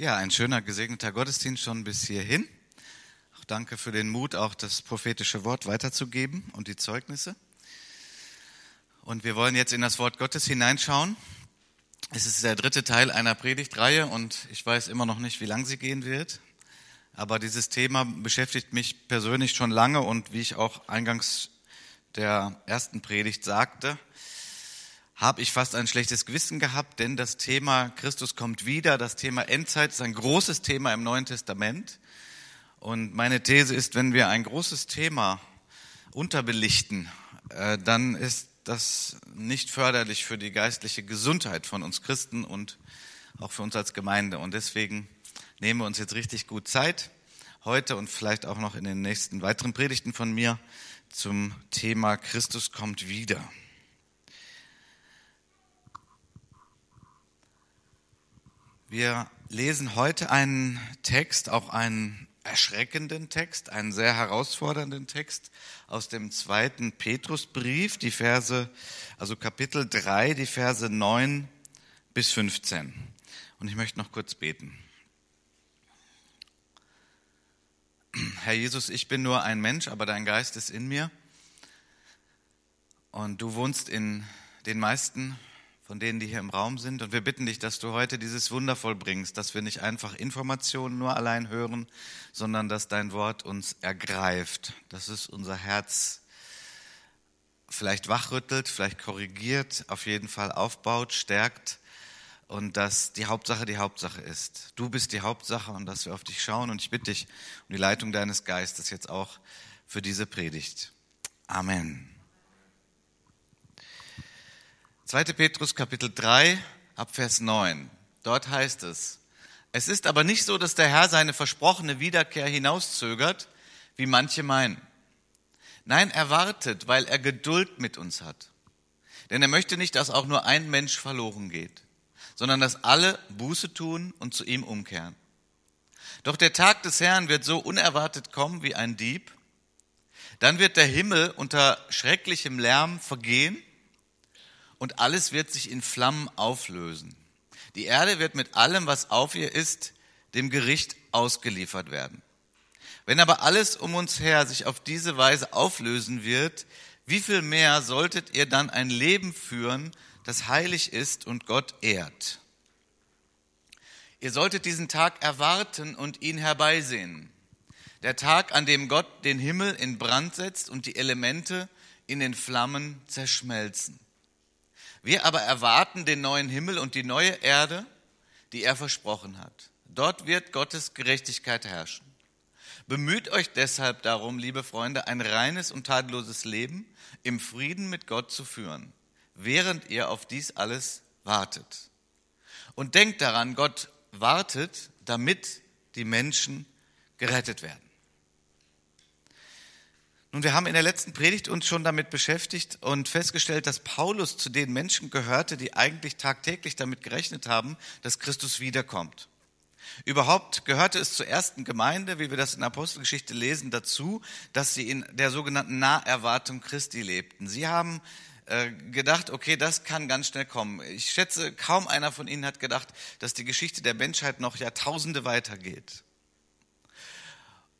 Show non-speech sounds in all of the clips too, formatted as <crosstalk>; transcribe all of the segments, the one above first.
Ja, ein schöner, gesegneter Gottesdienst schon bis hierhin. Auch danke für den Mut, auch das prophetische Wort weiterzugeben und die Zeugnisse. Und wir wollen jetzt in das Wort Gottes hineinschauen. Es ist der dritte Teil einer Predigtreihe und ich weiß immer noch nicht, wie lang sie gehen wird. Aber dieses Thema beschäftigt mich persönlich schon lange und wie ich auch eingangs der ersten Predigt sagte, habe ich fast ein schlechtes Gewissen gehabt, denn das Thema Christus kommt wieder, das Thema Endzeit ist ein großes Thema im Neuen Testament. Und meine These ist, wenn wir ein großes Thema unterbelichten, äh, dann ist das nicht förderlich für die geistliche Gesundheit von uns Christen und auch für uns als Gemeinde. Und deswegen nehmen wir uns jetzt richtig gut Zeit, heute und vielleicht auch noch in den nächsten weiteren Predigten von mir zum Thema Christus kommt wieder. Wir lesen heute einen Text, auch einen erschreckenden Text, einen sehr herausfordernden Text aus dem zweiten Petrusbrief, die Verse, also Kapitel 3, die Verse 9 bis 15. Und ich möchte noch kurz beten. Herr Jesus, ich bin nur ein Mensch, aber dein Geist ist in mir. Und du wohnst in den meisten von denen, die hier im Raum sind. Und wir bitten dich, dass du heute dieses Wunder vollbringst, dass wir nicht einfach Informationen nur allein hören, sondern dass dein Wort uns ergreift, dass es unser Herz vielleicht wachrüttelt, vielleicht korrigiert, auf jeden Fall aufbaut, stärkt und dass die Hauptsache die Hauptsache ist. Du bist die Hauptsache und dass wir auf dich schauen. Und ich bitte dich um die Leitung deines Geistes jetzt auch für diese Predigt. Amen. 2. Petrus Kapitel 3 ab Vers 9. Dort heißt es, es ist aber nicht so, dass der Herr seine versprochene Wiederkehr hinauszögert, wie manche meinen. Nein, er wartet, weil er Geduld mit uns hat. Denn er möchte nicht, dass auch nur ein Mensch verloren geht, sondern dass alle Buße tun und zu ihm umkehren. Doch der Tag des Herrn wird so unerwartet kommen wie ein Dieb. Dann wird der Himmel unter schrecklichem Lärm vergehen und alles wird sich in Flammen auflösen. Die Erde wird mit allem, was auf ihr ist, dem Gericht ausgeliefert werden. Wenn aber alles um uns her sich auf diese Weise auflösen wird, wie viel mehr solltet ihr dann ein Leben führen, das heilig ist und Gott ehrt? Ihr solltet diesen Tag erwarten und ihn herbeisehen. Der Tag, an dem Gott den Himmel in Brand setzt und die Elemente in den Flammen zerschmelzen. Wir aber erwarten den neuen Himmel und die neue Erde, die er versprochen hat. Dort wird Gottes Gerechtigkeit herrschen. Bemüht euch deshalb darum, liebe Freunde, ein reines und tadelloses Leben im Frieden mit Gott zu führen, während ihr auf dies alles wartet. Und denkt daran, Gott wartet, damit die Menschen gerettet werden. Nun, wir haben in der letzten Predigt uns schon damit beschäftigt und festgestellt, dass Paulus zu den Menschen gehörte, die eigentlich tagtäglich damit gerechnet haben, dass Christus wiederkommt. Überhaupt gehörte es zur ersten Gemeinde, wie wir das in Apostelgeschichte lesen, dazu, dass sie in der sogenannten Naherwartung Christi lebten. Sie haben äh, gedacht, okay, das kann ganz schnell kommen. Ich schätze, kaum einer von ihnen hat gedacht, dass die Geschichte der Menschheit noch Jahrtausende weitergeht.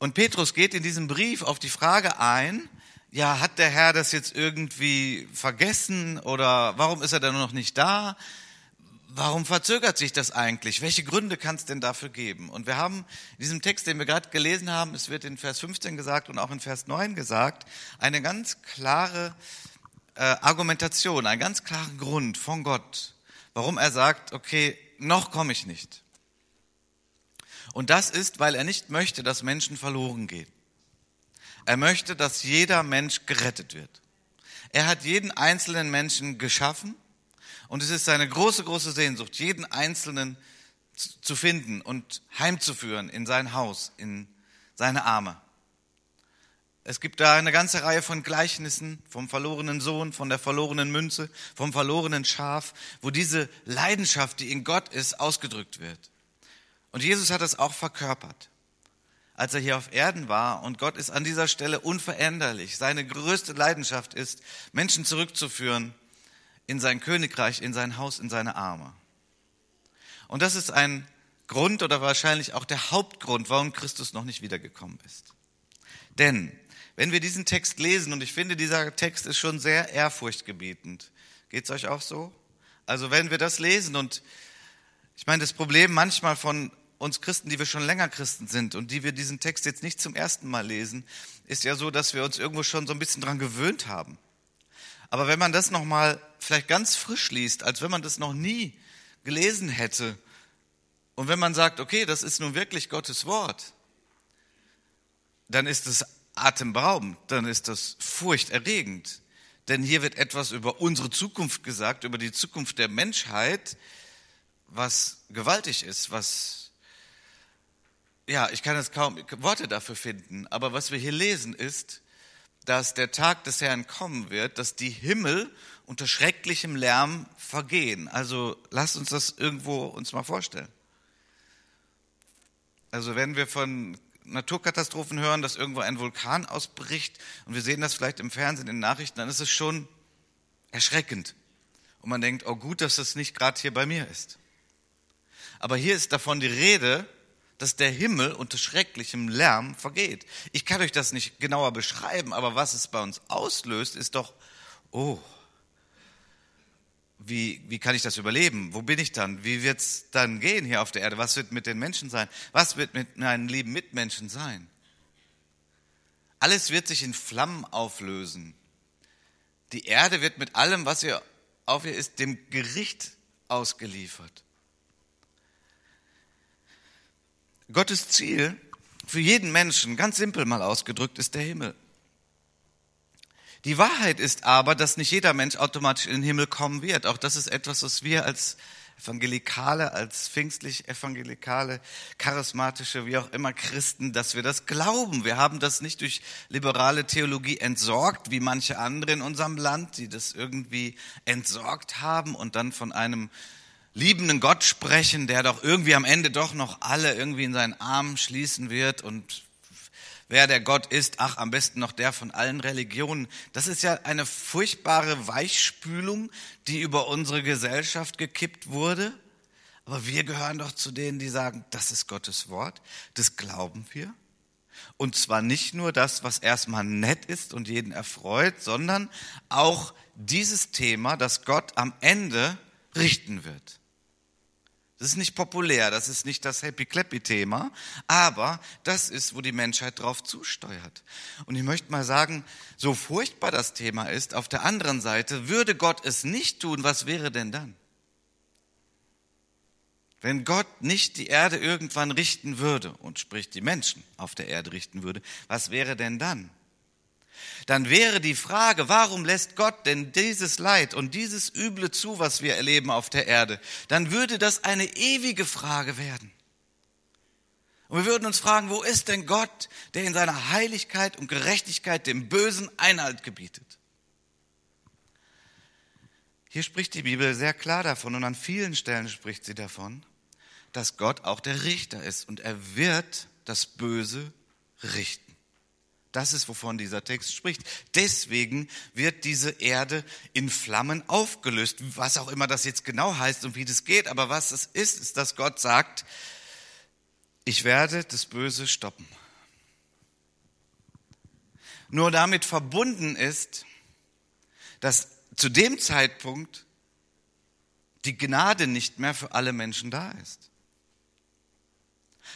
Und Petrus geht in diesem Brief auf die Frage ein, ja, hat der Herr das jetzt irgendwie vergessen oder warum ist er denn noch nicht da? Warum verzögert sich das eigentlich? Welche Gründe kann es denn dafür geben? Und wir haben in diesem Text, den wir gerade gelesen haben, es wird in Vers 15 gesagt und auch in Vers 9 gesagt, eine ganz klare äh, Argumentation, einen ganz klaren Grund von Gott, warum er sagt, okay, noch komme ich nicht. Und das ist, weil er nicht möchte, dass Menschen verloren gehen. Er möchte, dass jeder Mensch gerettet wird. Er hat jeden einzelnen Menschen geschaffen und es ist seine große, große Sehnsucht, jeden einzelnen zu finden und heimzuführen in sein Haus, in seine Arme. Es gibt da eine ganze Reihe von Gleichnissen vom verlorenen Sohn, von der verlorenen Münze, vom verlorenen Schaf, wo diese Leidenschaft, die in Gott ist, ausgedrückt wird. Und Jesus hat es auch verkörpert, als er hier auf Erden war. Und Gott ist an dieser Stelle unveränderlich. Seine größte Leidenschaft ist, Menschen zurückzuführen in sein Königreich, in sein Haus, in seine Arme. Und das ist ein Grund oder wahrscheinlich auch der Hauptgrund, warum Christus noch nicht wiedergekommen ist. Denn wenn wir diesen Text lesen, und ich finde, dieser Text ist schon sehr ehrfurchtgebietend. Geht es euch auch so? Also wenn wir das lesen und ich meine, das Problem manchmal von uns Christen, die wir schon länger Christen sind und die wir diesen Text jetzt nicht zum ersten Mal lesen, ist ja so, dass wir uns irgendwo schon so ein bisschen dran gewöhnt haben. Aber wenn man das nochmal vielleicht ganz frisch liest, als wenn man das noch nie gelesen hätte, und wenn man sagt, okay, das ist nun wirklich Gottes Wort, dann ist es atemberaubend, dann ist das furchterregend. Denn hier wird etwas über unsere Zukunft gesagt, über die Zukunft der Menschheit, was gewaltig ist, was, ja, ich kann jetzt kaum Worte dafür finden, aber was wir hier lesen ist, dass der Tag des Herrn kommen wird, dass die Himmel unter schrecklichem Lärm vergehen. Also lasst uns das irgendwo uns mal vorstellen. Also wenn wir von Naturkatastrophen hören, dass irgendwo ein Vulkan ausbricht und wir sehen das vielleicht im Fernsehen, in den Nachrichten, dann ist es schon erschreckend. Und man denkt, oh gut, dass das nicht gerade hier bei mir ist. Aber hier ist davon die Rede, dass der Himmel unter schrecklichem Lärm vergeht. Ich kann euch das nicht genauer beschreiben, aber was es bei uns auslöst, ist doch, oh, wie, wie kann ich das überleben? Wo bin ich dann? Wie wird es dann gehen hier auf der Erde? Was wird mit den Menschen sein? Was wird mit meinen lieben Mitmenschen sein? Alles wird sich in Flammen auflösen. Die Erde wird mit allem, was ihr auf ihr ist, dem Gericht ausgeliefert. Gottes Ziel für jeden Menschen, ganz simpel mal ausgedrückt, ist der Himmel. Die Wahrheit ist aber, dass nicht jeder Mensch automatisch in den Himmel kommen wird. Auch das ist etwas, was wir als Evangelikale, als pfingstlich Evangelikale, charismatische, wie auch immer Christen, dass wir das glauben. Wir haben das nicht durch liberale Theologie entsorgt, wie manche andere in unserem Land, die das irgendwie entsorgt haben und dann von einem liebenden Gott sprechen, der doch irgendwie am Ende doch noch alle irgendwie in seinen Arm schließen wird und wer der Gott ist, ach, am besten noch der von allen Religionen. Das ist ja eine furchtbare Weichspülung, die über unsere Gesellschaft gekippt wurde. Aber wir gehören doch zu denen, die sagen, das ist Gottes Wort, das glauben wir. Und zwar nicht nur das, was erstmal nett ist und jeden erfreut, sondern auch dieses Thema, dass Gott am Ende richten wird. Das ist nicht populär, das ist nicht das Happy-Clappy-Thema, aber das ist, wo die Menschheit drauf zusteuert. Und ich möchte mal sagen, so furchtbar das Thema ist, auf der anderen Seite, würde Gott es nicht tun, was wäre denn dann? Wenn Gott nicht die Erde irgendwann richten würde und sprich die Menschen auf der Erde richten würde, was wäre denn dann? Dann wäre die Frage, warum lässt Gott denn dieses Leid und dieses Üble zu, was wir erleben auf der Erde? Dann würde das eine ewige Frage werden. Und wir würden uns fragen, wo ist denn Gott, der in seiner Heiligkeit und Gerechtigkeit dem Bösen Einhalt gebietet? Hier spricht die Bibel sehr klar davon und an vielen Stellen spricht sie davon, dass Gott auch der Richter ist und er wird das Böse richten. Das ist, wovon dieser Text spricht. Deswegen wird diese Erde in Flammen aufgelöst. Was auch immer das jetzt genau heißt und wie das geht. Aber was es ist, ist, dass Gott sagt, ich werde das Böse stoppen. Nur damit verbunden ist, dass zu dem Zeitpunkt die Gnade nicht mehr für alle Menschen da ist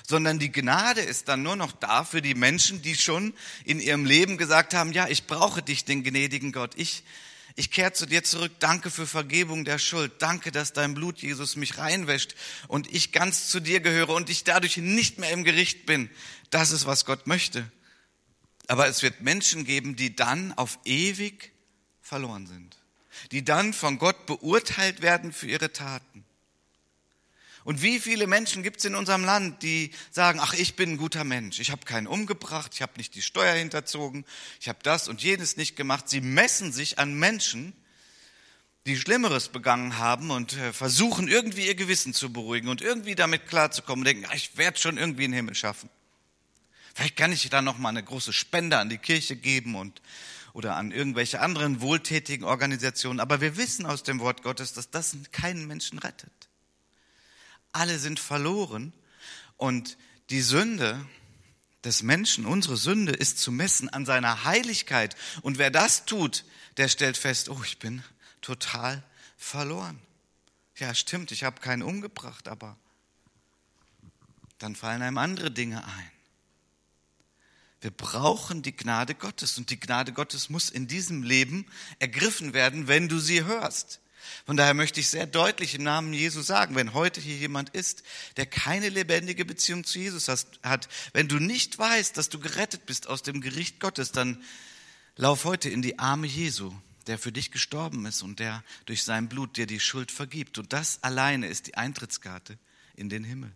sondern die Gnade ist dann nur noch da für die Menschen, die schon in ihrem Leben gesagt haben, ja, ich brauche dich, den gnädigen Gott. Ich, ich kehre zu dir zurück. Danke für Vergebung der Schuld. Danke, dass dein Blut, Jesus, mich reinwäscht und ich ganz zu dir gehöre und ich dadurch nicht mehr im Gericht bin. Das ist, was Gott möchte. Aber es wird Menschen geben, die dann auf ewig verloren sind. Die dann von Gott beurteilt werden für ihre Taten. Und wie viele Menschen gibt es in unserem Land, die sagen, ach, ich bin ein guter Mensch, ich habe keinen umgebracht, ich habe nicht die Steuer hinterzogen, ich habe das und jenes nicht gemacht. Sie messen sich an Menschen, die Schlimmeres begangen haben und äh, versuchen irgendwie ihr Gewissen zu beruhigen und irgendwie damit klarzukommen und denken, ach, ich werde schon irgendwie einen Himmel schaffen. Vielleicht kann ich da noch mal eine große Spende an die Kirche geben und oder an irgendwelche anderen wohltätigen Organisationen. Aber wir wissen aus dem Wort Gottes, dass das keinen Menschen rettet alle sind verloren Und die Sünde des Menschen, unsere Sünde, ist zu messen an seiner Heiligkeit. Und wer das tut, der stellt fest, oh, ich bin total verloren. Ja, stimmt, ich habe keinen umgebracht, aber dann fallen einem andere Dinge ein. Wir brauchen die Gnade Gottes und die Gnade Gottes muss in diesem Leben ergriffen werden, wenn du sie hörst. Von daher möchte ich sehr deutlich im Namen Jesu sagen, wenn heute hier jemand ist, der keine lebendige Beziehung zu Jesus hat, wenn du nicht weißt, dass du gerettet bist aus dem Gericht Gottes, dann lauf heute in die Arme Jesu, der für dich gestorben ist und der durch sein Blut dir die Schuld vergibt. Und das alleine ist die Eintrittskarte in den Himmel.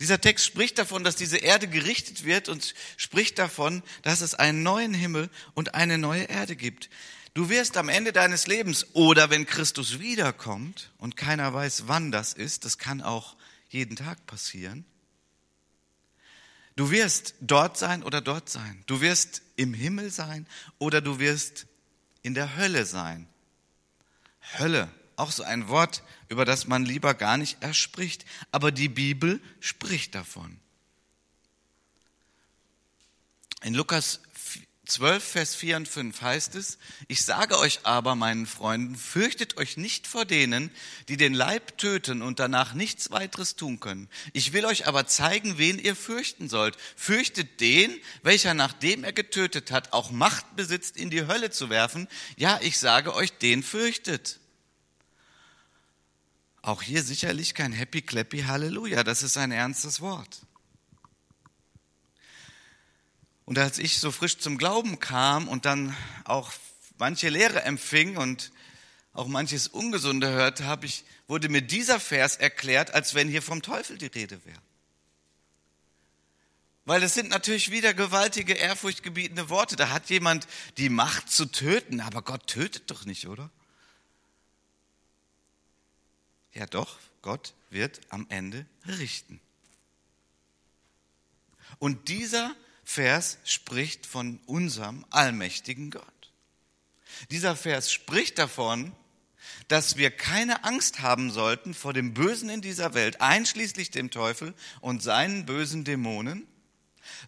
Dieser Text spricht davon, dass diese Erde gerichtet wird und spricht davon, dass es einen neuen Himmel und eine neue Erde gibt. Du wirst am Ende deines Lebens oder wenn Christus wiederkommt und keiner weiß, wann das ist, das kann auch jeden Tag passieren. Du wirst dort sein oder dort sein. Du wirst im Himmel sein oder du wirst in der Hölle sein. Hölle, auch so ein Wort, über das man lieber gar nicht erspricht. Aber die Bibel spricht davon. In Lukas 12, Vers 4 und 5 heißt es, ich sage euch aber, meinen Freunden, fürchtet euch nicht vor denen, die den Leib töten und danach nichts weiteres tun können. Ich will euch aber zeigen, wen ihr fürchten sollt. Fürchtet den, welcher nachdem er getötet hat, auch Macht besitzt, in die Hölle zu werfen. Ja, ich sage euch, den fürchtet. Auch hier sicherlich kein Happy Clappy Halleluja, das ist ein ernstes Wort. Und als ich so frisch zum Glauben kam und dann auch manche Lehre empfing und auch manches Ungesunde hörte, habe ich, wurde mir dieser Vers erklärt, als wenn hier vom Teufel die Rede wäre. Weil es sind natürlich wieder gewaltige, ehrfurchtgebietende Worte. Da hat jemand die Macht zu töten, aber Gott tötet doch nicht, oder? Ja doch, Gott wird am Ende richten. Und dieser Vers spricht von unserem allmächtigen Gott. Dieser Vers spricht davon, dass wir keine Angst haben sollten vor dem Bösen in dieser Welt, einschließlich dem Teufel und seinen bösen Dämonen,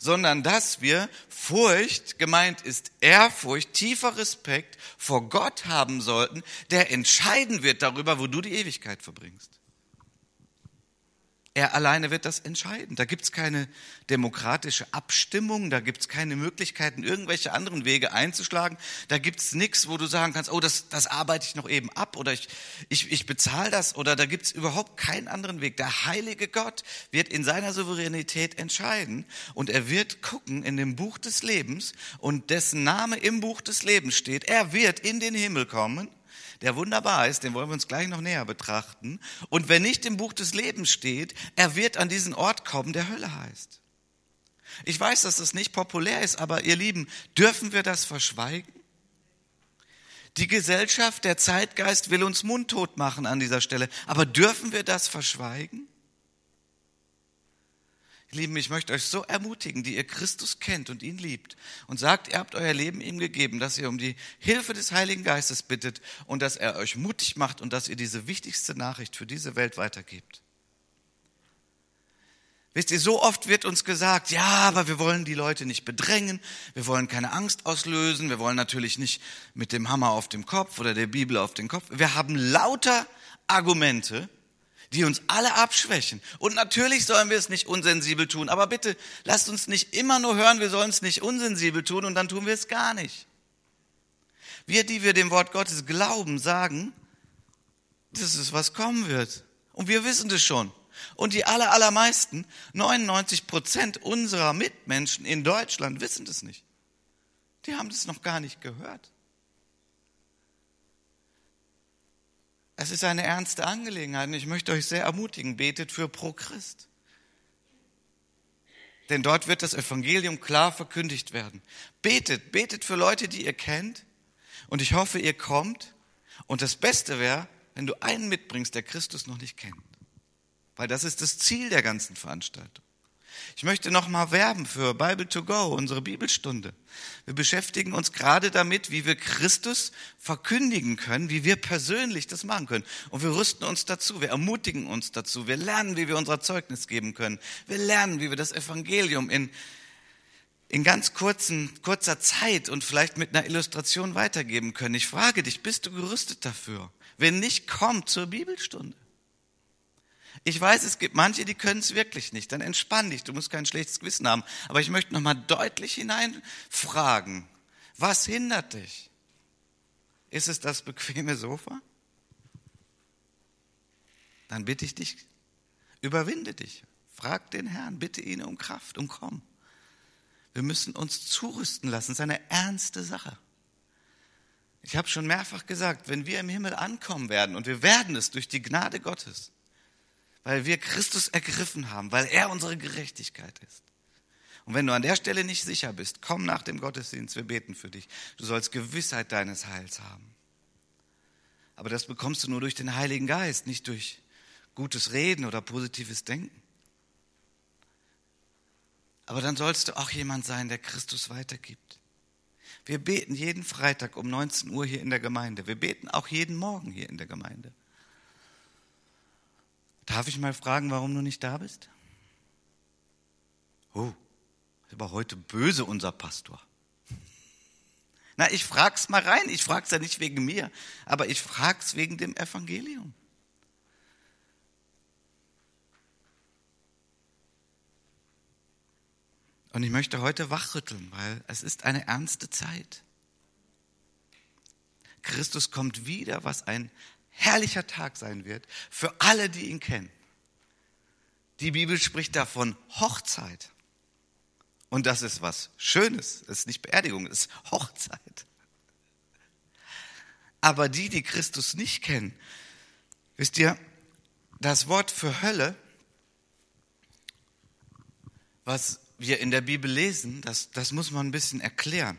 sondern dass wir Furcht, gemeint ist Ehrfurcht, tiefer Respekt vor Gott haben sollten, der entscheiden wird darüber, wo du die Ewigkeit verbringst. Er alleine wird das entscheiden. Da gibt es keine demokratische Abstimmung, da gibt es keine Möglichkeiten, irgendwelche anderen Wege einzuschlagen. Da gibt es nichts, wo du sagen kannst, oh, das, das arbeite ich noch eben ab oder ich, ich, ich bezahle das oder da gibt es überhaupt keinen anderen Weg. Der heilige Gott wird in seiner Souveränität entscheiden und er wird gucken in dem Buch des Lebens und dessen Name im Buch des Lebens steht. Er wird in den Himmel kommen der wunderbar ist, den wollen wir uns gleich noch näher betrachten. Und wenn nicht im Buch des Lebens steht, er wird an diesen Ort kommen, der Hölle heißt. Ich weiß, dass das nicht populär ist, aber ihr Lieben, dürfen wir das verschweigen? Die Gesellschaft, der Zeitgeist will uns mundtot machen an dieser Stelle, aber dürfen wir das verschweigen? Lieben, ich möchte euch so ermutigen, die ihr Christus kennt und ihn liebt und sagt, ihr habt euer Leben ihm gegeben, dass ihr um die Hilfe des Heiligen Geistes bittet und dass er euch mutig macht und dass ihr diese wichtigste Nachricht für diese Welt weitergebt. Wisst ihr, so oft wird uns gesagt, ja, aber wir wollen die Leute nicht bedrängen, wir wollen keine Angst auslösen, wir wollen natürlich nicht mit dem Hammer auf dem Kopf oder der Bibel auf den Kopf. Wir haben lauter Argumente, die uns alle abschwächen. Und natürlich sollen wir es nicht unsensibel tun, aber bitte lasst uns nicht immer nur hören, wir sollen es nicht unsensibel tun und dann tun wir es gar nicht. Wir, die wir dem Wort Gottes glauben, sagen, das ist, was kommen wird. Und wir wissen das schon. Und die aller, allermeisten, 99 Prozent unserer Mitmenschen in Deutschland wissen das nicht. Die haben das noch gar nicht gehört. Es ist eine ernste Angelegenheit und ich möchte euch sehr ermutigen, betet für Pro Christ. Denn dort wird das Evangelium klar verkündigt werden. Betet, betet für Leute, die ihr kennt. Und ich hoffe, ihr kommt. Und das Beste wäre, wenn du einen mitbringst, der Christus noch nicht kennt. Weil das ist das Ziel der ganzen Veranstaltung. Ich möchte nochmal werben für Bible to Go, unsere Bibelstunde. Wir beschäftigen uns gerade damit, wie wir Christus verkündigen können, wie wir persönlich das machen können. Und wir rüsten uns dazu, wir ermutigen uns dazu, wir lernen, wie wir unser Zeugnis geben können. Wir lernen, wie wir das Evangelium in, in ganz kurzen, kurzer Zeit und vielleicht mit einer Illustration weitergeben können. Ich frage dich, bist du gerüstet dafür? Wenn nicht, komm zur Bibelstunde. Ich weiß, es gibt manche, die können es wirklich nicht. Dann entspann dich, du musst kein schlechtes Gewissen haben. Aber ich möchte nochmal deutlich hineinfragen, was hindert dich? Ist es das bequeme Sofa? Dann bitte ich dich, überwinde dich. Frag den Herrn, bitte ihn um Kraft und komm. Wir müssen uns zurüsten lassen. Das ist eine ernste Sache. Ich habe schon mehrfach gesagt, wenn wir im Himmel ankommen werden, und wir werden es durch die Gnade Gottes, weil wir Christus ergriffen haben, weil er unsere Gerechtigkeit ist. Und wenn du an der Stelle nicht sicher bist, komm nach dem Gottesdienst, wir beten für dich. Du sollst Gewissheit deines Heils haben. Aber das bekommst du nur durch den Heiligen Geist, nicht durch gutes Reden oder positives Denken. Aber dann sollst du auch jemand sein, der Christus weitergibt. Wir beten jeden Freitag um 19 Uhr hier in der Gemeinde. Wir beten auch jeden Morgen hier in der Gemeinde. Darf ich mal fragen, warum du nicht da bist? Oh, ist aber heute böse unser Pastor. <laughs> Na, ich frag's mal rein. Ich frag's ja nicht wegen mir, aber ich frag's wegen dem Evangelium. Und ich möchte heute wachrütteln, weil es ist eine ernste Zeit. Christus kommt wieder, was ein herrlicher Tag sein wird für alle, die ihn kennen. Die Bibel spricht davon Hochzeit. Und das ist was Schönes. Es ist nicht Beerdigung, es ist Hochzeit. Aber die, die Christus nicht kennen, wisst ihr, das Wort für Hölle, was wir in der Bibel lesen, das, das muss man ein bisschen erklären.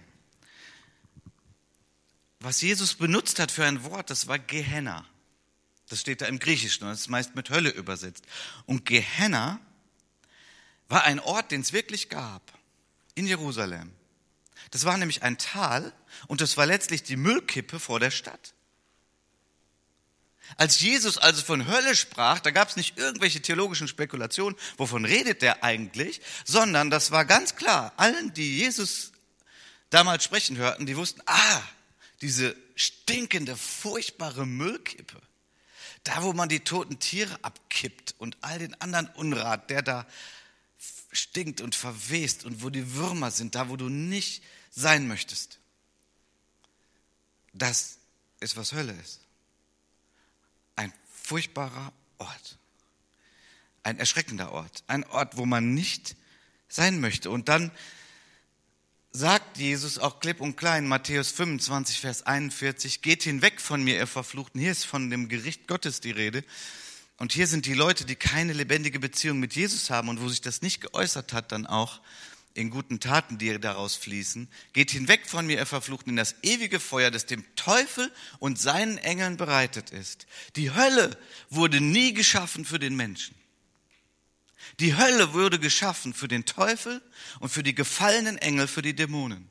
Was Jesus benutzt hat für ein Wort, das war Gehenna. Das steht da im Griechischen und ist meist mit Hölle übersetzt. Und Gehenna war ein Ort, den es wirklich gab, in Jerusalem. Das war nämlich ein Tal und das war letztlich die Müllkippe vor der Stadt. Als Jesus also von Hölle sprach, da gab es nicht irgendwelche theologischen Spekulationen, wovon redet der eigentlich, sondern das war ganz klar, allen, die Jesus damals sprechen hörten, die wussten, ah, diese stinkende, furchtbare Müllkippe, da wo man die toten Tiere abkippt und all den anderen Unrat, der da stinkt und verwest und wo die Würmer sind, da wo du nicht sein möchtest. Das ist, was Hölle ist. Ein furchtbarer Ort. Ein erschreckender Ort. Ein Ort, wo man nicht sein möchte. Und dann sagt Jesus auch klipp und klein, Matthäus 25, Vers 41, geht hinweg von mir, ihr Verfluchten. Hier ist von dem Gericht Gottes die Rede. Und hier sind die Leute, die keine lebendige Beziehung mit Jesus haben und wo sich das nicht geäußert hat, dann auch in guten Taten, die daraus fließen. Geht hinweg von mir, ihr Verfluchten, in das ewige Feuer, das dem Teufel und seinen Engeln bereitet ist. Die Hölle wurde nie geschaffen für den Menschen. Die Hölle wurde geschaffen für den Teufel und für die gefallenen Engel, für die Dämonen.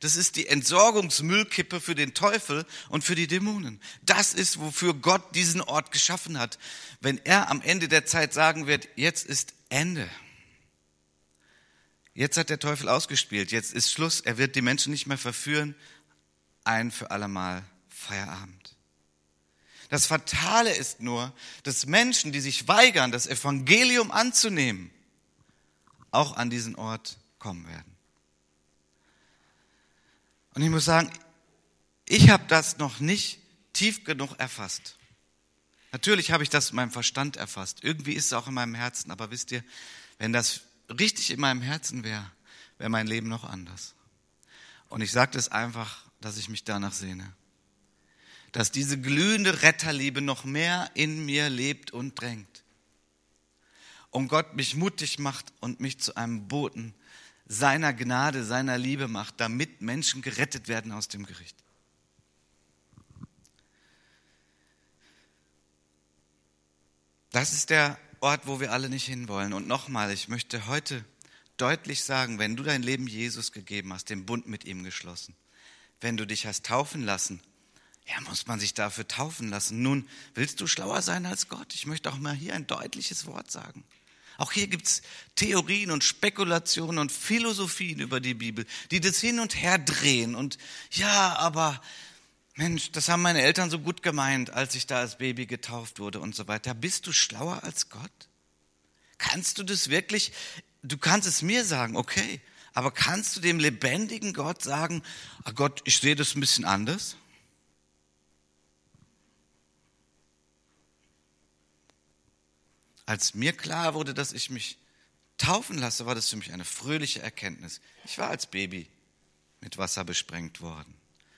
Das ist die Entsorgungsmüllkippe für den Teufel und für die Dämonen. Das ist, wofür Gott diesen Ort geschaffen hat. Wenn er am Ende der Zeit sagen wird, jetzt ist Ende. Jetzt hat der Teufel ausgespielt, jetzt ist Schluss, er wird die Menschen nicht mehr verführen, ein für allemal Feierabend. Das Fatale ist nur, dass Menschen, die sich weigern, das Evangelium anzunehmen, auch an diesen Ort kommen werden. Und ich muss sagen, ich habe das noch nicht tief genug erfasst. Natürlich habe ich das in meinem Verstand erfasst. Irgendwie ist es auch in meinem Herzen. Aber wisst ihr, wenn das richtig in meinem Herzen wäre, wäre mein Leben noch anders. Und ich sage das einfach, dass ich mich danach sehne dass diese glühende Retterliebe noch mehr in mir lebt und drängt. Und Gott mich mutig macht und mich zu einem Boten seiner Gnade, seiner Liebe macht, damit Menschen gerettet werden aus dem Gericht. Das ist der Ort, wo wir alle nicht hinwollen. Und nochmal, ich möchte heute deutlich sagen, wenn du dein Leben Jesus gegeben hast, den Bund mit ihm geschlossen, wenn du dich hast taufen lassen, ja, muss man sich dafür taufen lassen. Nun, willst du schlauer sein als Gott? Ich möchte auch mal hier ein deutliches Wort sagen. Auch hier gibt's Theorien und Spekulationen und Philosophien über die Bibel, die das hin und her drehen. Und ja, aber Mensch, das haben meine Eltern so gut gemeint, als ich da als Baby getauft wurde und so weiter. Bist du schlauer als Gott? Kannst du das wirklich? Du kannst es mir sagen, okay. Aber kannst du dem lebendigen Gott sagen, oh Gott, ich sehe das ein bisschen anders? Als mir klar wurde, dass ich mich taufen lasse, war das für mich eine fröhliche Erkenntnis. Ich war als Baby mit Wasser besprengt worden.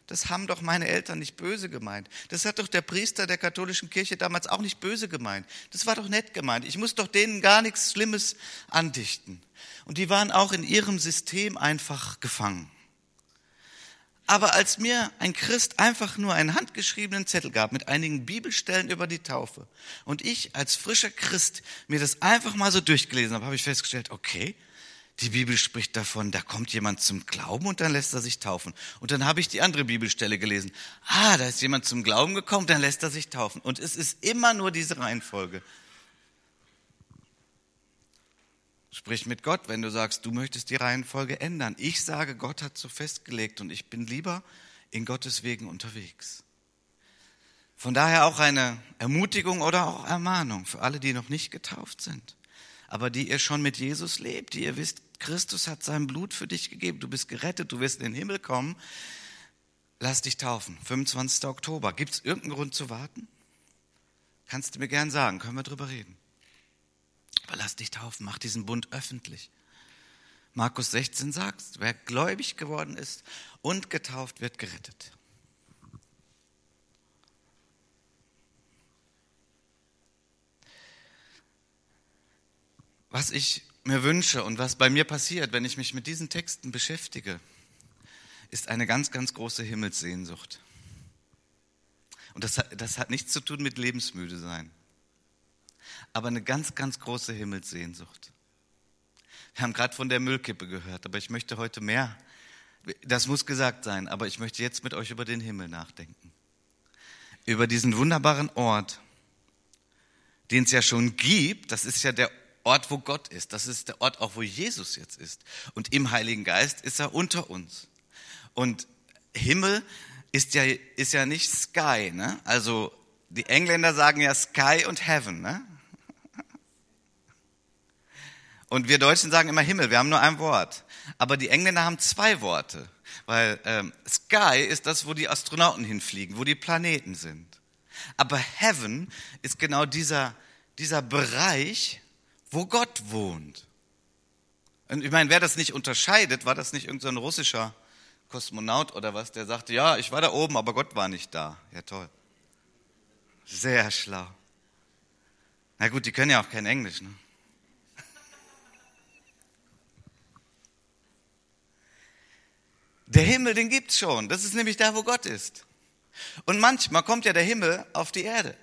Das haben doch meine Eltern nicht böse gemeint. Das hat doch der Priester der katholischen Kirche damals auch nicht böse gemeint. Das war doch nett gemeint. Ich muss doch denen gar nichts Schlimmes andichten. Und die waren auch in ihrem System einfach gefangen. Aber als mir ein Christ einfach nur einen handgeschriebenen Zettel gab mit einigen Bibelstellen über die Taufe und ich als frischer Christ mir das einfach mal so durchgelesen habe, habe ich festgestellt, okay, die Bibel spricht davon, da kommt jemand zum Glauben und dann lässt er sich taufen. Und dann habe ich die andere Bibelstelle gelesen. Ah, da ist jemand zum Glauben gekommen, dann lässt er sich taufen. Und es ist immer nur diese Reihenfolge. Sprich mit Gott, wenn du sagst, du möchtest die Reihenfolge ändern. Ich sage, Gott hat so festgelegt und ich bin lieber in Gottes Wegen unterwegs. Von daher auch eine Ermutigung oder auch Ermahnung für alle, die noch nicht getauft sind, aber die ihr schon mit Jesus lebt, die ihr wisst, Christus hat sein Blut für dich gegeben, du bist gerettet, du wirst in den Himmel kommen. Lass dich taufen, 25. Oktober. Gibt es irgendeinen Grund zu warten? Kannst du mir gern sagen, können wir drüber reden. Aber lass dich taufen, mach diesen Bund öffentlich. Markus 16 sagt, wer gläubig geworden ist und getauft wird, gerettet. Was ich mir wünsche und was bei mir passiert, wenn ich mich mit diesen Texten beschäftige, ist eine ganz, ganz große Himmelssehnsucht. Und das, das hat nichts zu tun mit lebensmüde sein aber eine ganz, ganz große Himmelssehnsucht. Wir haben gerade von der Müllkippe gehört, aber ich möchte heute mehr. Das muss gesagt sein, aber ich möchte jetzt mit euch über den Himmel nachdenken. Über diesen wunderbaren Ort, den es ja schon gibt. Das ist ja der Ort, wo Gott ist. Das ist der Ort auch, wo Jesus jetzt ist. Und im Heiligen Geist ist er unter uns. Und Himmel ist ja, ist ja nicht Sky, ne? Also, die Engländer sagen ja Sky und Heaven, ne? Und wir Deutschen sagen immer Himmel, wir haben nur ein Wort. Aber die Engländer haben zwei Worte, weil ähm, Sky ist das, wo die Astronauten hinfliegen, wo die Planeten sind. Aber Heaven ist genau dieser, dieser Bereich, wo Gott wohnt. Und ich meine, wer das nicht unterscheidet, war das nicht irgendein so russischer Kosmonaut oder was, der sagte, ja, ich war da oben, aber Gott war nicht da. Ja, toll. Sehr schlau. Na gut, die können ja auch kein Englisch, ne? Der Himmel, den gibt's schon. Das ist nämlich da, wo Gott ist. Und manchmal kommt ja der Himmel auf die Erde.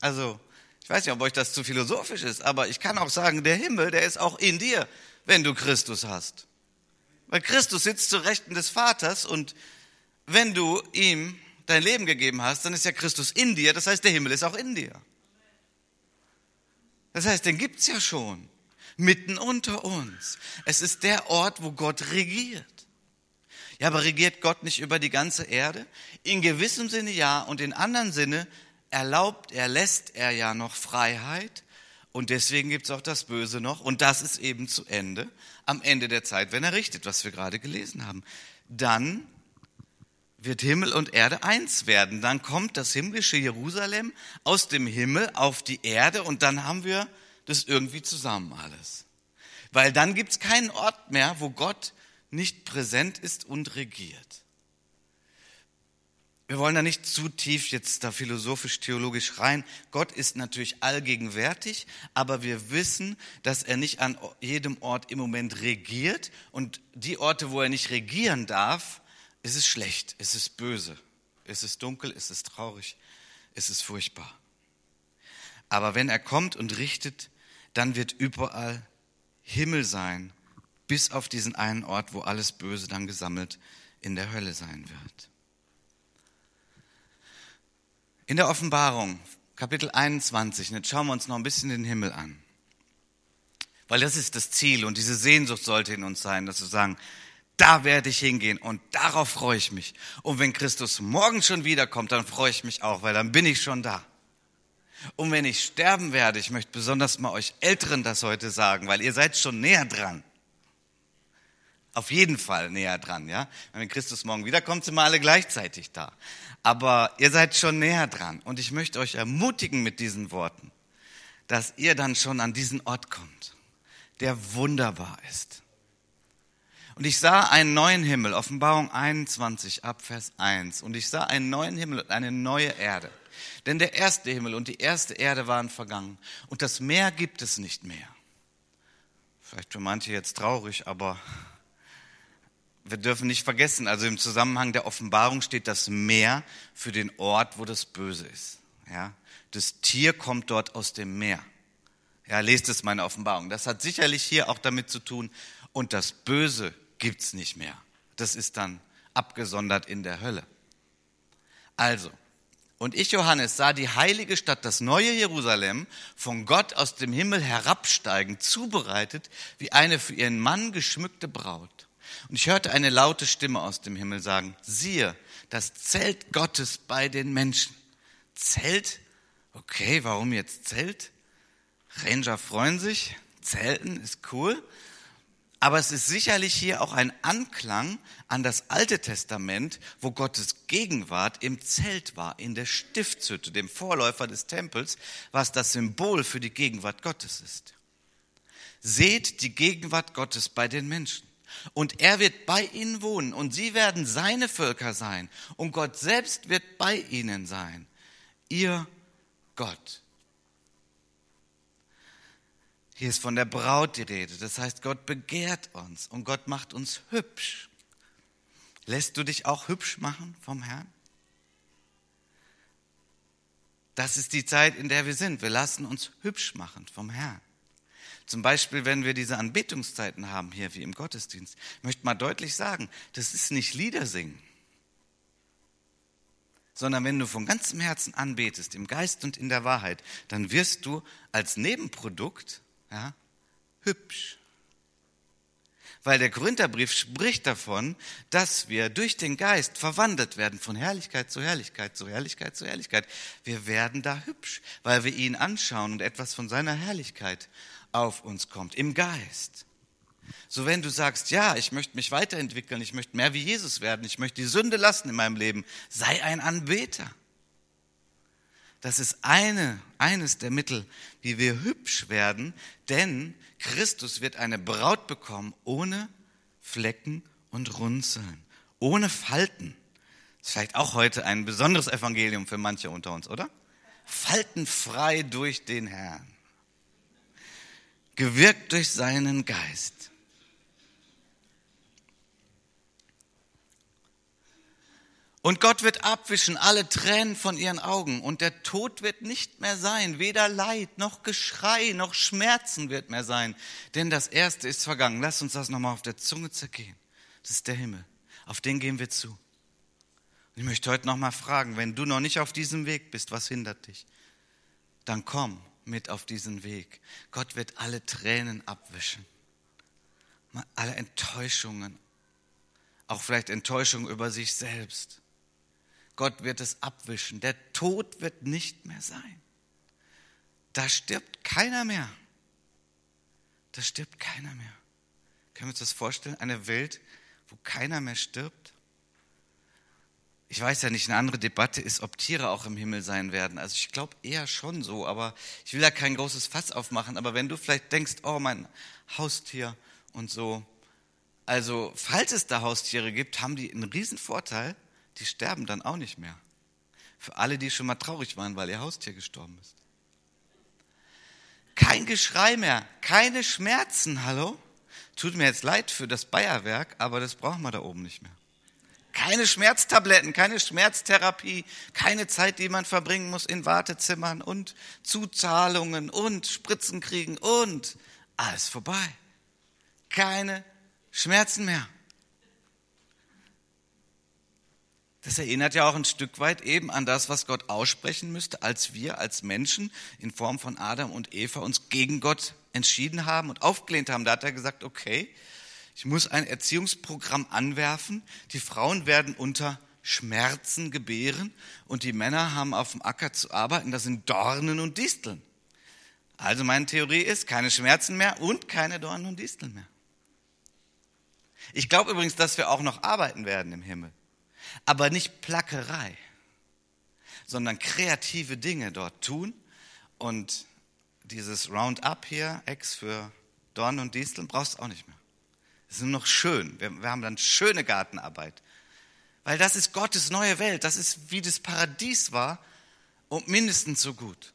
Also, ich weiß nicht, ob euch das zu philosophisch ist, aber ich kann auch sagen, der Himmel, der ist auch in dir, wenn du Christus hast. Weil Christus sitzt zu Rechten des Vaters und wenn du ihm dein Leben gegeben hast, dann ist ja Christus in dir, das heißt, der Himmel ist auch in dir. Das heißt, den gibt's ja schon, mitten unter uns. Es ist der Ort, wo Gott regiert. Ja, aber regiert Gott nicht über die ganze Erde? In gewissem Sinne ja und in anderen Sinne erlaubt er, lässt er ja noch Freiheit und deswegen gibt es auch das Böse noch und das ist eben zu Ende, am Ende der Zeit, wenn er richtet, was wir gerade gelesen haben. Dann wird Himmel und Erde eins werden. Dann kommt das himmlische Jerusalem aus dem Himmel auf die Erde und dann haben wir das irgendwie zusammen alles. Weil dann gibt es keinen Ort mehr, wo Gott nicht präsent ist und regiert. Wir wollen da nicht zu tief jetzt da philosophisch, theologisch rein. Gott ist natürlich allgegenwärtig, aber wir wissen, dass er nicht an jedem Ort im Moment regiert. Und die Orte, wo er nicht regieren darf, ist es schlecht, ist es böse, ist es dunkel, ist es traurig, ist es furchtbar. Aber wenn er kommt und richtet, dann wird überall Himmel sein, bis auf diesen einen Ort, wo alles Böse dann gesammelt in der Hölle sein wird. In der Offenbarung, Kapitel 21, jetzt schauen wir uns noch ein bisschen den Himmel an. Weil das ist das Ziel und diese Sehnsucht sollte in uns sein, dass wir sagen, da werde ich hingehen und darauf freue ich mich. Und wenn Christus morgen schon wiederkommt, dann freue ich mich auch, weil dann bin ich schon da. Und wenn ich sterben werde, ich möchte besonders mal euch Älteren das heute sagen, weil ihr seid schon näher dran. Auf jeden Fall näher dran, ja. Wenn Christus morgen wiederkommt, sind wir alle gleichzeitig da. Aber ihr seid schon näher dran. Und ich möchte euch ermutigen mit diesen Worten, dass ihr dann schon an diesen Ort kommt, der wunderbar ist. Und ich sah einen neuen Himmel, Offenbarung 21 ab Vers 1. Und ich sah einen neuen Himmel und eine neue Erde. Denn der erste Himmel und die erste Erde waren vergangen. Und das Meer gibt es nicht mehr. Vielleicht für manche jetzt traurig, aber wir dürfen nicht vergessen, also im Zusammenhang der Offenbarung steht das Meer für den Ort, wo das Böse ist. Ja, das Tier kommt dort aus dem Meer. Ja, lest es meine Offenbarung. Das hat sicherlich hier auch damit zu tun. Und das Böse gibt's nicht mehr. Das ist dann abgesondert in der Hölle. Also, und ich, Johannes, sah die heilige Stadt, das neue Jerusalem, von Gott aus dem Himmel herabsteigen, zubereitet wie eine für ihren Mann geschmückte Braut. Und ich hörte eine laute Stimme aus dem Himmel sagen, siehe, das Zelt Gottes bei den Menschen. Zelt? Okay, warum jetzt Zelt? Ranger freuen sich, Zelten ist cool. Aber es ist sicherlich hier auch ein Anklang an das Alte Testament, wo Gottes Gegenwart im Zelt war, in der Stiftshütte, dem Vorläufer des Tempels, was das Symbol für die Gegenwart Gottes ist. Seht die Gegenwart Gottes bei den Menschen. Und er wird bei ihnen wohnen und sie werden seine Völker sein und Gott selbst wird bei ihnen sein. Ihr Gott. Hier ist von der Braut die Rede. Das heißt, Gott begehrt uns und Gott macht uns hübsch. Lässt du dich auch hübsch machen vom Herrn? Das ist die Zeit, in der wir sind. Wir lassen uns hübsch machen vom Herrn. Zum Beispiel, wenn wir diese Anbetungszeiten haben hier wie im Gottesdienst. Ich möchte mal deutlich sagen, das ist nicht Lieder singen, sondern wenn du von ganzem Herzen anbetest, im Geist und in der Wahrheit, dann wirst du als Nebenprodukt ja, hübsch. Weil der Korintherbrief spricht davon, dass wir durch den Geist verwandelt werden von Herrlichkeit zu Herrlichkeit, zu Herrlichkeit zu Herrlichkeit. Wir werden da hübsch, weil wir ihn anschauen und etwas von seiner Herrlichkeit auf uns kommt, im Geist. So wenn du sagst, ja, ich möchte mich weiterentwickeln, ich möchte mehr wie Jesus werden, ich möchte die Sünde lassen in meinem Leben, sei ein Anbeter. Das ist eine, eines der Mittel, wie wir hübsch werden, denn Christus wird eine Braut bekommen ohne Flecken und Runzeln, ohne Falten. Das ist vielleicht auch heute ein besonderes Evangelium für manche unter uns, oder? Faltenfrei durch den Herrn. Gewirkt durch seinen Geist. Und Gott wird abwischen alle Tränen von ihren Augen und der Tod wird nicht mehr sein, weder Leid noch Geschrei noch Schmerzen wird mehr sein, denn das Erste ist vergangen. Lass uns das nochmal auf der Zunge zergehen. Das ist der Himmel. Auf den gehen wir zu. Und ich möchte heute nochmal fragen, wenn du noch nicht auf diesem Weg bist, was hindert dich? Dann komm mit auf diesen Weg. Gott wird alle Tränen abwischen, alle Enttäuschungen, auch vielleicht Enttäuschung über sich selbst Gott wird es abwischen. Der Tod wird nicht mehr sein. Da stirbt keiner mehr. Da stirbt keiner mehr. Können wir uns das vorstellen? Eine Welt, wo keiner mehr stirbt? Ich weiß ja nicht, eine andere Debatte ist, ob Tiere auch im Himmel sein werden. Also ich glaube eher schon so, aber ich will da kein großes Fass aufmachen. Aber wenn du vielleicht denkst, oh, mein Haustier und so. Also, falls es da Haustiere gibt, haben die einen riesen Vorteil, die sterben dann auch nicht mehr. Für alle, die schon mal traurig waren, weil ihr Haustier gestorben ist. Kein Geschrei mehr, keine Schmerzen, hallo? Tut mir jetzt leid für das Bayerwerk, aber das brauchen wir da oben nicht mehr. Keine Schmerztabletten, keine Schmerztherapie, keine Zeit, die man verbringen muss in Wartezimmern und Zuzahlungen und Spritzen kriegen und alles vorbei. Keine Schmerzen mehr. Das erinnert ja auch ein Stück weit eben an das, was Gott aussprechen müsste, als wir als Menschen in Form von Adam und Eva uns gegen Gott entschieden haben und aufgelehnt haben. Da hat er gesagt, okay, ich muss ein Erziehungsprogramm anwerfen. Die Frauen werden unter Schmerzen gebären und die Männer haben auf dem Acker zu arbeiten. Das sind Dornen und Disteln. Also meine Theorie ist, keine Schmerzen mehr und keine Dornen und Disteln mehr. Ich glaube übrigens, dass wir auch noch arbeiten werden im Himmel aber nicht Plackerei, sondern kreative Dinge dort tun. Und dieses Roundup hier, X für Dorn und Disteln, brauchst du auch nicht mehr. Es ist nur noch schön. Wir, wir haben dann schöne Gartenarbeit. Weil das ist Gottes neue Welt. Das ist wie das Paradies war und mindestens so gut.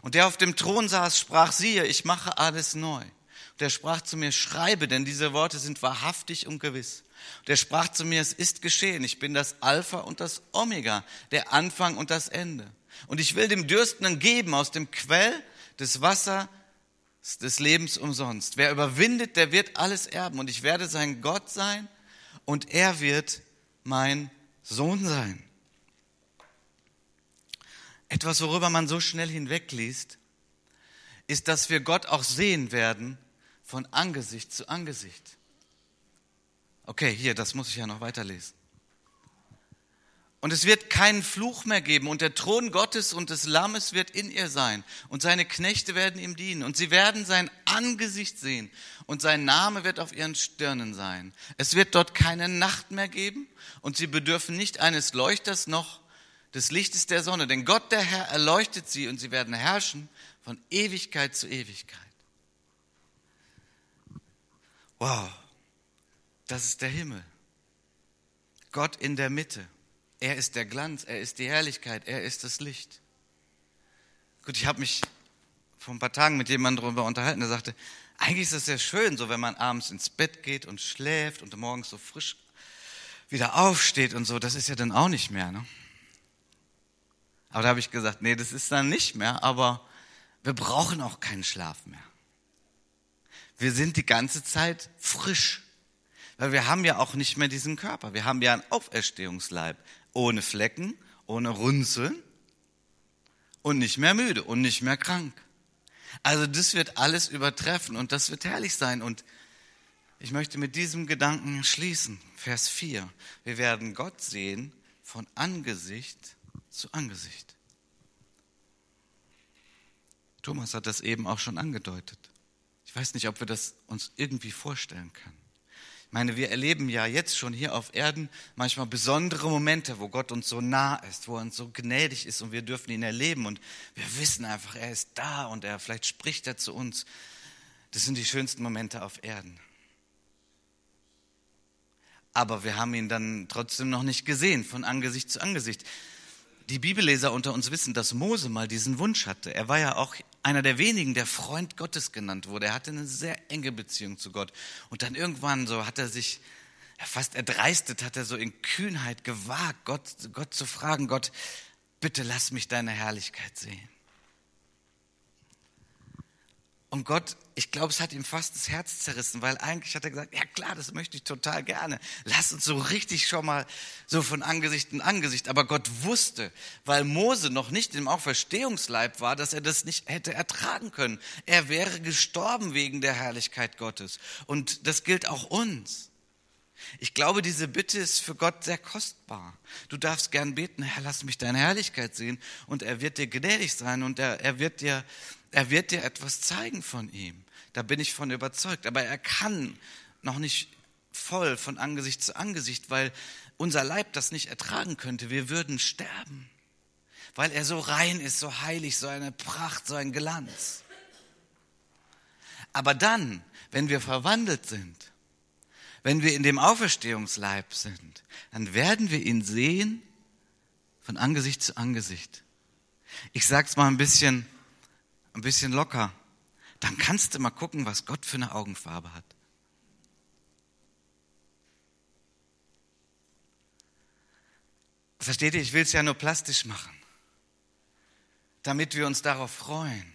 Und der auf dem Thron saß, sprach, siehe, ich mache alles neu. Und er sprach zu mir, schreibe, denn diese Worte sind wahrhaftig und gewiss. Und er sprach zu mir, es ist geschehen, ich bin das Alpha und das Omega, der Anfang und das Ende. Und ich will dem Dürstenden geben aus dem Quell des Wassers des Lebens umsonst. Wer überwindet, der wird alles erben. Und ich werde sein Gott sein und er wird mein Sohn sein. Etwas, worüber man so schnell hinwegliest, ist, dass wir Gott auch sehen werden von Angesicht zu Angesicht. Okay, hier, das muss ich ja noch weiterlesen. Und es wird keinen Fluch mehr geben und der Thron Gottes und des Lammes wird in ihr sein und seine Knechte werden ihm dienen und sie werden sein Angesicht sehen und sein Name wird auf ihren Stirnen sein. Es wird dort keine Nacht mehr geben und sie bedürfen nicht eines Leuchters noch des Lichtes der Sonne, denn Gott der Herr erleuchtet sie und sie werden herrschen von Ewigkeit zu Ewigkeit. Wow. Das ist der Himmel. Gott in der Mitte. Er ist der Glanz, er ist die Herrlichkeit, er ist das Licht. Gut, ich habe mich vor ein paar Tagen mit jemandem darüber unterhalten, der sagte, eigentlich ist es sehr schön, so wenn man abends ins Bett geht und schläft und morgens so frisch wieder aufsteht und so, das ist ja dann auch nicht mehr. Ne? Aber da habe ich gesagt, nee, das ist dann nicht mehr, aber wir brauchen auch keinen Schlaf mehr. Wir sind die ganze Zeit frisch. Weil wir haben ja auch nicht mehr diesen Körper. Wir haben ja einen Auferstehungsleib. Ohne Flecken, ohne Runzeln und nicht mehr müde und nicht mehr krank. Also das wird alles übertreffen und das wird herrlich sein. Und ich möchte mit diesem Gedanken schließen. Vers 4. Wir werden Gott sehen von Angesicht zu Angesicht. Thomas hat das eben auch schon angedeutet. Ich weiß nicht, ob wir das uns irgendwie vorstellen können. Ich meine, wir erleben ja jetzt schon hier auf Erden manchmal besondere Momente, wo Gott uns so nah ist, wo er uns so gnädig ist und wir dürfen ihn erleben und wir wissen einfach, er ist da und er vielleicht spricht er zu uns. Das sind die schönsten Momente auf Erden. Aber wir haben ihn dann trotzdem noch nicht gesehen, von Angesicht zu Angesicht die Bibelleser unter uns wissen, dass Mose mal diesen Wunsch hatte. Er war ja auch einer der wenigen, der Freund Gottes genannt wurde. Er hatte eine sehr enge Beziehung zu Gott. Und dann irgendwann so hat er sich fast erdreistet, hat er so in Kühnheit gewagt, Gott, Gott zu fragen, Gott, bitte lass mich deine Herrlichkeit sehen. Und Gott, ich glaube, es hat ihm fast das Herz zerrissen, weil eigentlich hat er gesagt, ja klar, das möchte ich total gerne. Lass uns so richtig schon mal so von Angesicht in Angesicht. Aber Gott wusste, weil Mose noch nicht im Auferstehungsleib war, dass er das nicht hätte ertragen können. Er wäre gestorben wegen der Herrlichkeit Gottes. Und das gilt auch uns. Ich glaube, diese Bitte ist für Gott sehr kostbar. Du darfst gern beten, Herr, lass mich deine Herrlichkeit sehen und er wird dir gnädig sein und er, er wird dir er wird dir etwas zeigen von ihm. Da bin ich von überzeugt. Aber er kann noch nicht voll von Angesicht zu Angesicht, weil unser Leib das nicht ertragen könnte. Wir würden sterben, weil er so rein ist, so heilig, so eine Pracht, so ein Glanz. Aber dann, wenn wir verwandelt sind, wenn wir in dem Auferstehungsleib sind, dann werden wir ihn sehen von Angesicht zu Angesicht. Ich sag's mal ein bisschen ein bisschen locker, dann kannst du mal gucken, was Gott für eine Augenfarbe hat. Versteht ihr, ich will es ja nur plastisch machen, damit wir uns darauf freuen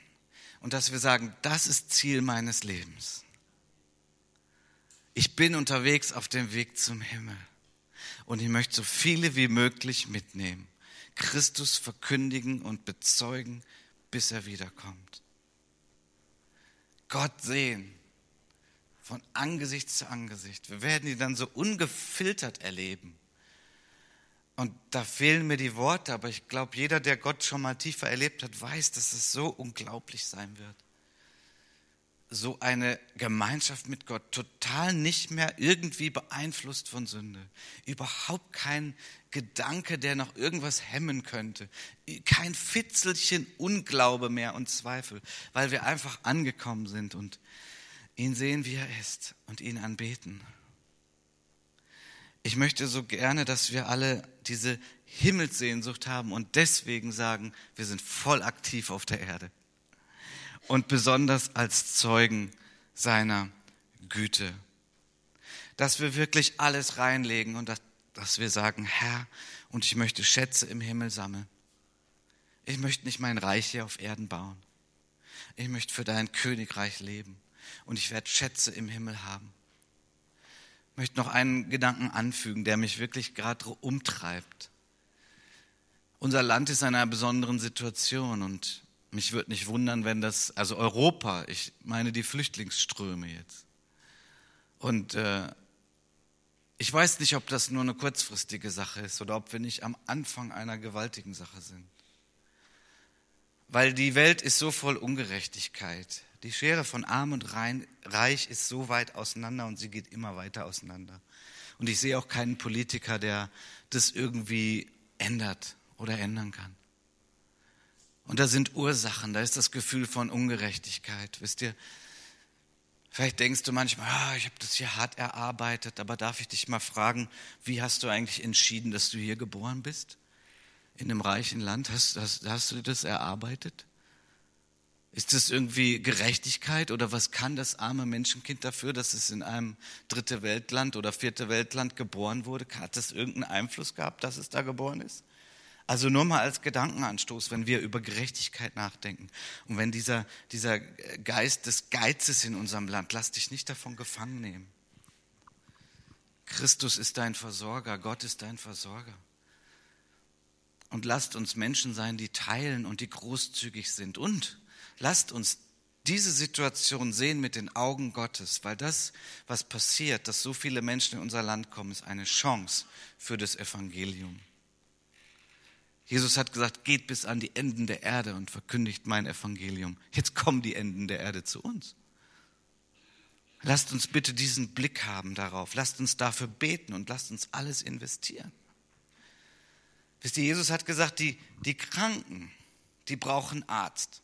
und dass wir sagen, das ist Ziel meines Lebens. Ich bin unterwegs auf dem Weg zum Himmel und ich möchte so viele wie möglich mitnehmen, Christus verkündigen und bezeugen, bis er wiederkommt. Gott sehen, von Angesicht zu Angesicht. Wir werden ihn dann so ungefiltert erleben. Und da fehlen mir die Worte, aber ich glaube, jeder, der Gott schon mal tiefer erlebt hat, weiß, dass es so unglaublich sein wird. So eine Gemeinschaft mit Gott, total nicht mehr irgendwie beeinflusst von Sünde. Überhaupt kein Gedanke, der noch irgendwas hemmen könnte. Kein Fitzelchen Unglaube mehr und Zweifel, weil wir einfach angekommen sind und ihn sehen, wie er ist und ihn anbeten. Ich möchte so gerne, dass wir alle diese Himmelssehnsucht haben und deswegen sagen, wir sind voll aktiv auf der Erde. Und besonders als Zeugen seiner Güte. Dass wir wirklich alles reinlegen und dass, dass wir sagen, Herr, und ich möchte Schätze im Himmel sammeln. Ich möchte nicht mein Reich hier auf Erden bauen. Ich möchte für dein Königreich leben und ich werde Schätze im Himmel haben. Ich möchte noch einen Gedanken anfügen, der mich wirklich gerade umtreibt. Unser Land ist in einer besonderen Situation und mich würde nicht wundern, wenn das, also Europa, ich meine die Flüchtlingsströme jetzt. Und äh, ich weiß nicht, ob das nur eine kurzfristige Sache ist oder ob wir nicht am Anfang einer gewaltigen Sache sind. Weil die Welt ist so voll Ungerechtigkeit. Die Schere von Arm und Reich ist so weit auseinander und sie geht immer weiter auseinander. Und ich sehe auch keinen Politiker, der das irgendwie ändert oder ändern kann. Und da sind Ursachen, da ist das Gefühl von Ungerechtigkeit. Wisst ihr, vielleicht denkst du manchmal, ah, ich habe das hier hart erarbeitet, aber darf ich dich mal fragen, wie hast du eigentlich entschieden, dass du hier geboren bist? In einem reichen Land, hast, hast, hast du das erarbeitet? Ist das irgendwie Gerechtigkeit oder was kann das arme Menschenkind dafür, dass es in einem dritte Weltland oder vierte Weltland geboren wurde? Hat das irgendeinen Einfluss gehabt, dass es da geboren ist? Also nur mal als Gedankenanstoß, wenn wir über Gerechtigkeit nachdenken und wenn dieser, dieser Geist des Geizes in unserem Land, lass dich nicht davon gefangen nehmen. Christus ist dein Versorger, Gott ist dein Versorger. Und lasst uns Menschen sein, die teilen und die großzügig sind und Lasst uns diese Situation sehen mit den Augen Gottes, weil das, was passiert, dass so viele Menschen in unser Land kommen, ist eine Chance für das Evangelium. Jesus hat gesagt, geht bis an die Enden der Erde und verkündigt mein Evangelium. Jetzt kommen die Enden der Erde zu uns. Lasst uns bitte diesen Blick haben darauf. Lasst uns dafür beten und lasst uns alles investieren. Wisst ihr, Jesus hat gesagt, die, die Kranken, die brauchen Arzt.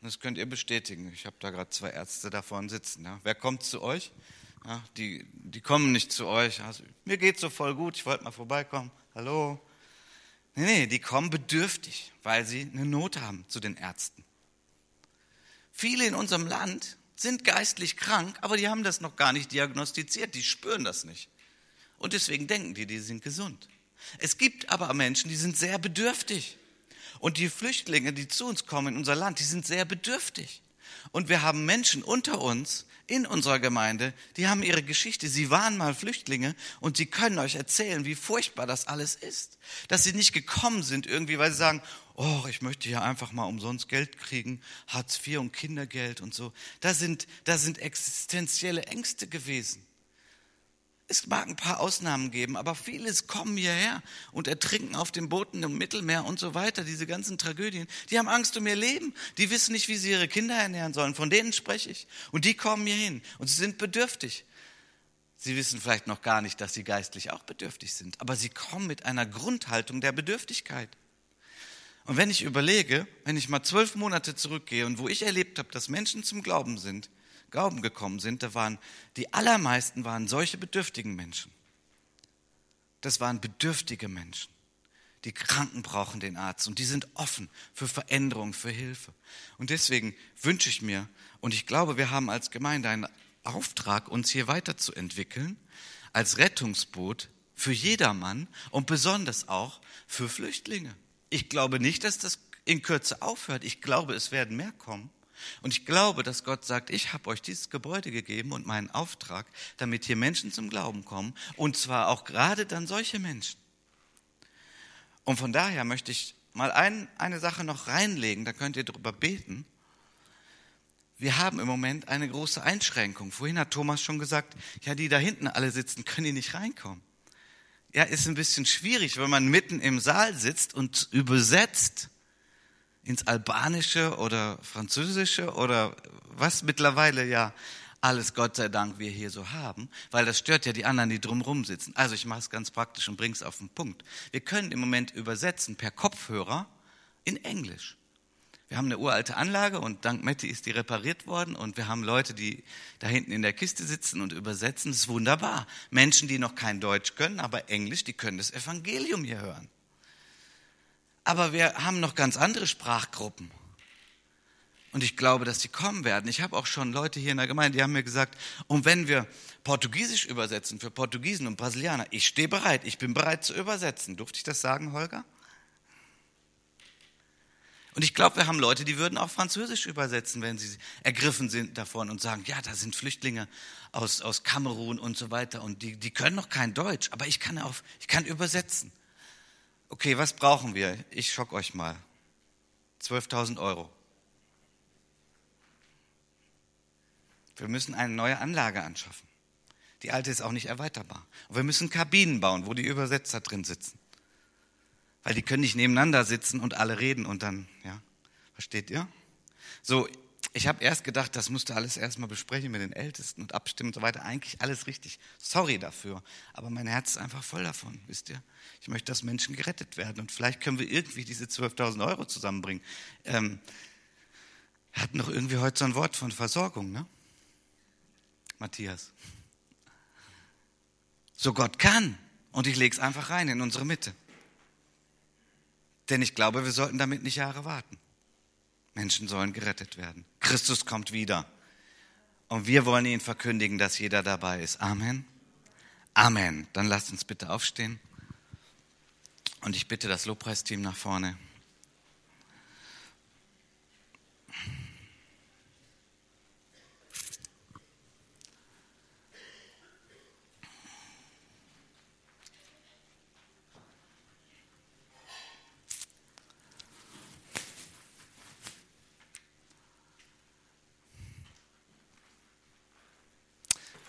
Das könnt ihr bestätigen. Ich habe da gerade zwei Ärzte da vorne sitzen. Ja. Wer kommt zu euch? Ja, die, die kommen nicht zu euch. Also, mir geht so voll gut, ich wollte mal vorbeikommen. Hallo. Nee, nee, die kommen bedürftig, weil sie eine Not haben zu den Ärzten. Viele in unserem Land sind geistlich krank, aber die haben das noch gar nicht diagnostiziert, die spüren das nicht. Und deswegen denken die, die sind gesund. Es gibt aber Menschen, die sind sehr bedürftig. Und die Flüchtlinge, die zu uns kommen in unser Land, die sind sehr bedürftig. Und wir haben Menschen unter uns in unserer Gemeinde, die haben ihre Geschichte. Sie waren mal Flüchtlinge und sie können euch erzählen, wie furchtbar das alles ist. Dass sie nicht gekommen sind irgendwie, weil sie sagen, oh, ich möchte hier einfach mal umsonst Geld kriegen, Hartz IV und Kindergeld und so. Da sind, da sind existenzielle Ängste gewesen. Es mag ein paar Ausnahmen geben, aber vieles kommen hierher und ertrinken auf den Booten im Mittelmeer und so weiter. Diese ganzen Tragödien. Die haben Angst um ihr Leben. Die wissen nicht, wie sie ihre Kinder ernähren sollen. Von denen spreche ich. Und die kommen hier hin und sie sind bedürftig. Sie wissen vielleicht noch gar nicht, dass sie geistlich auch bedürftig sind, aber sie kommen mit einer Grundhaltung der Bedürftigkeit. Und wenn ich überlege, wenn ich mal zwölf Monate zurückgehe und wo ich erlebt habe, dass Menschen zum Glauben sind, Glauben gekommen sind, da waren die allermeisten waren solche bedürftigen Menschen. Das waren bedürftige Menschen. Die Kranken brauchen den Arzt und die sind offen für Veränderung, für Hilfe. Und deswegen wünsche ich mir, und ich glaube, wir haben als Gemeinde einen Auftrag, uns hier weiterzuentwickeln, als Rettungsboot für jedermann und besonders auch für Flüchtlinge. Ich glaube nicht, dass das in Kürze aufhört. Ich glaube, es werden mehr kommen. Und ich glaube, dass Gott sagt, ich habe euch dieses Gebäude gegeben und meinen Auftrag, damit hier Menschen zum Glauben kommen. Und zwar auch gerade dann solche Menschen. Und von daher möchte ich mal ein, eine Sache noch reinlegen, da könnt ihr drüber beten. Wir haben im Moment eine große Einschränkung. Vorhin hat Thomas schon gesagt, ja, die da hinten alle sitzen, können die nicht reinkommen. Ja, ist ein bisschen schwierig, wenn man mitten im Saal sitzt und übersetzt ins Albanische oder Französische oder was mittlerweile ja alles Gott sei Dank wir hier so haben, weil das stört ja die anderen, die drumherum sitzen. Also ich mache es ganz praktisch und bringe es auf den Punkt. Wir können im Moment übersetzen per Kopfhörer in Englisch. Wir haben eine uralte Anlage und dank Matti ist die repariert worden und wir haben Leute, die da hinten in der Kiste sitzen und übersetzen. Das ist wunderbar. Menschen, die noch kein Deutsch können, aber Englisch, die können das Evangelium hier hören. Aber wir haben noch ganz andere Sprachgruppen. Und ich glaube, dass die kommen werden. Ich habe auch schon Leute hier in der Gemeinde, die haben mir gesagt, und wenn wir Portugiesisch übersetzen für Portugiesen und Brasilianer, ich stehe bereit, ich bin bereit zu übersetzen. Durfte ich das sagen, Holger? Und ich glaube, wir haben Leute, die würden auch Französisch übersetzen, wenn sie ergriffen sind davon und sagen, ja, da sind Flüchtlinge aus, aus Kamerun und so weiter und die, die können noch kein Deutsch, aber ich kann, auf, ich kann übersetzen. Okay, was brauchen wir? Ich schock euch mal. 12.000 Euro. Wir müssen eine neue Anlage anschaffen. Die alte ist auch nicht erweiterbar. Und wir müssen Kabinen bauen, wo die Übersetzer drin sitzen. Weil die können nicht nebeneinander sitzen und alle reden und dann, ja, versteht ihr? So, ich habe erst gedacht, das musste alles erstmal besprechen mit den Ältesten und abstimmen und so weiter. Eigentlich alles richtig. Sorry dafür. Aber mein Herz ist einfach voll davon, wisst ihr? Ich möchte, dass Menschen gerettet werden. Und vielleicht können wir irgendwie diese 12.000 Euro zusammenbringen. Ähm, hat noch irgendwie heute so ein Wort von Versorgung, ne? Matthias. So Gott kann. Und ich lege es einfach rein in unsere Mitte. Denn ich glaube, wir sollten damit nicht Jahre warten. Menschen sollen gerettet werden. Christus kommt wieder. Und wir wollen ihn verkündigen, dass jeder dabei ist. Amen. Amen. Dann lasst uns bitte aufstehen. Und ich bitte das Lobpreisteam nach vorne.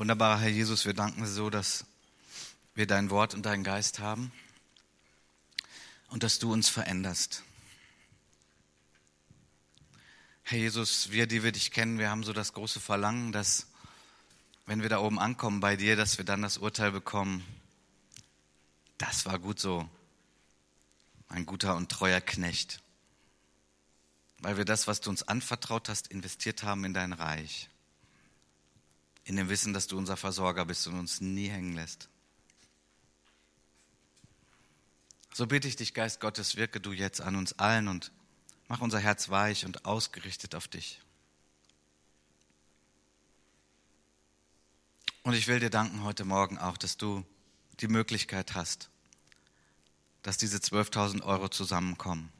Wunderbarer Herr Jesus, wir danken so, dass wir dein Wort und deinen Geist haben und dass du uns veränderst. Herr Jesus, wir, die wir dich kennen, wir haben so das große Verlangen, dass wenn wir da oben ankommen bei dir, dass wir dann das Urteil bekommen, das war gut so, ein guter und treuer Knecht, weil wir das, was du uns anvertraut hast, investiert haben in dein Reich in dem Wissen, dass du unser Versorger bist und uns nie hängen lässt. So bitte ich dich, Geist Gottes, wirke du jetzt an uns allen und mach unser Herz weich und ausgerichtet auf dich. Und ich will dir danken heute Morgen auch, dass du die Möglichkeit hast, dass diese 12.000 Euro zusammenkommen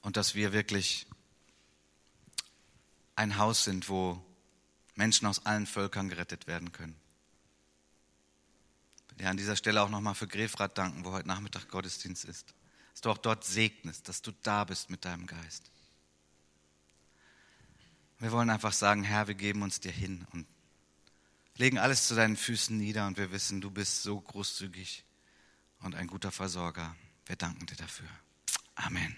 und dass wir wirklich ein Haus sind, wo Menschen aus allen Völkern gerettet werden können. Ich will dir an dieser Stelle auch nochmal für Grefrath danken, wo heute Nachmittag Gottesdienst ist. Dass du auch dort segnest, dass du da bist mit deinem Geist. Wir wollen einfach sagen, Herr, wir geben uns dir hin und legen alles zu deinen Füßen nieder und wir wissen, du bist so großzügig und ein guter Versorger. Wir danken dir dafür. Amen.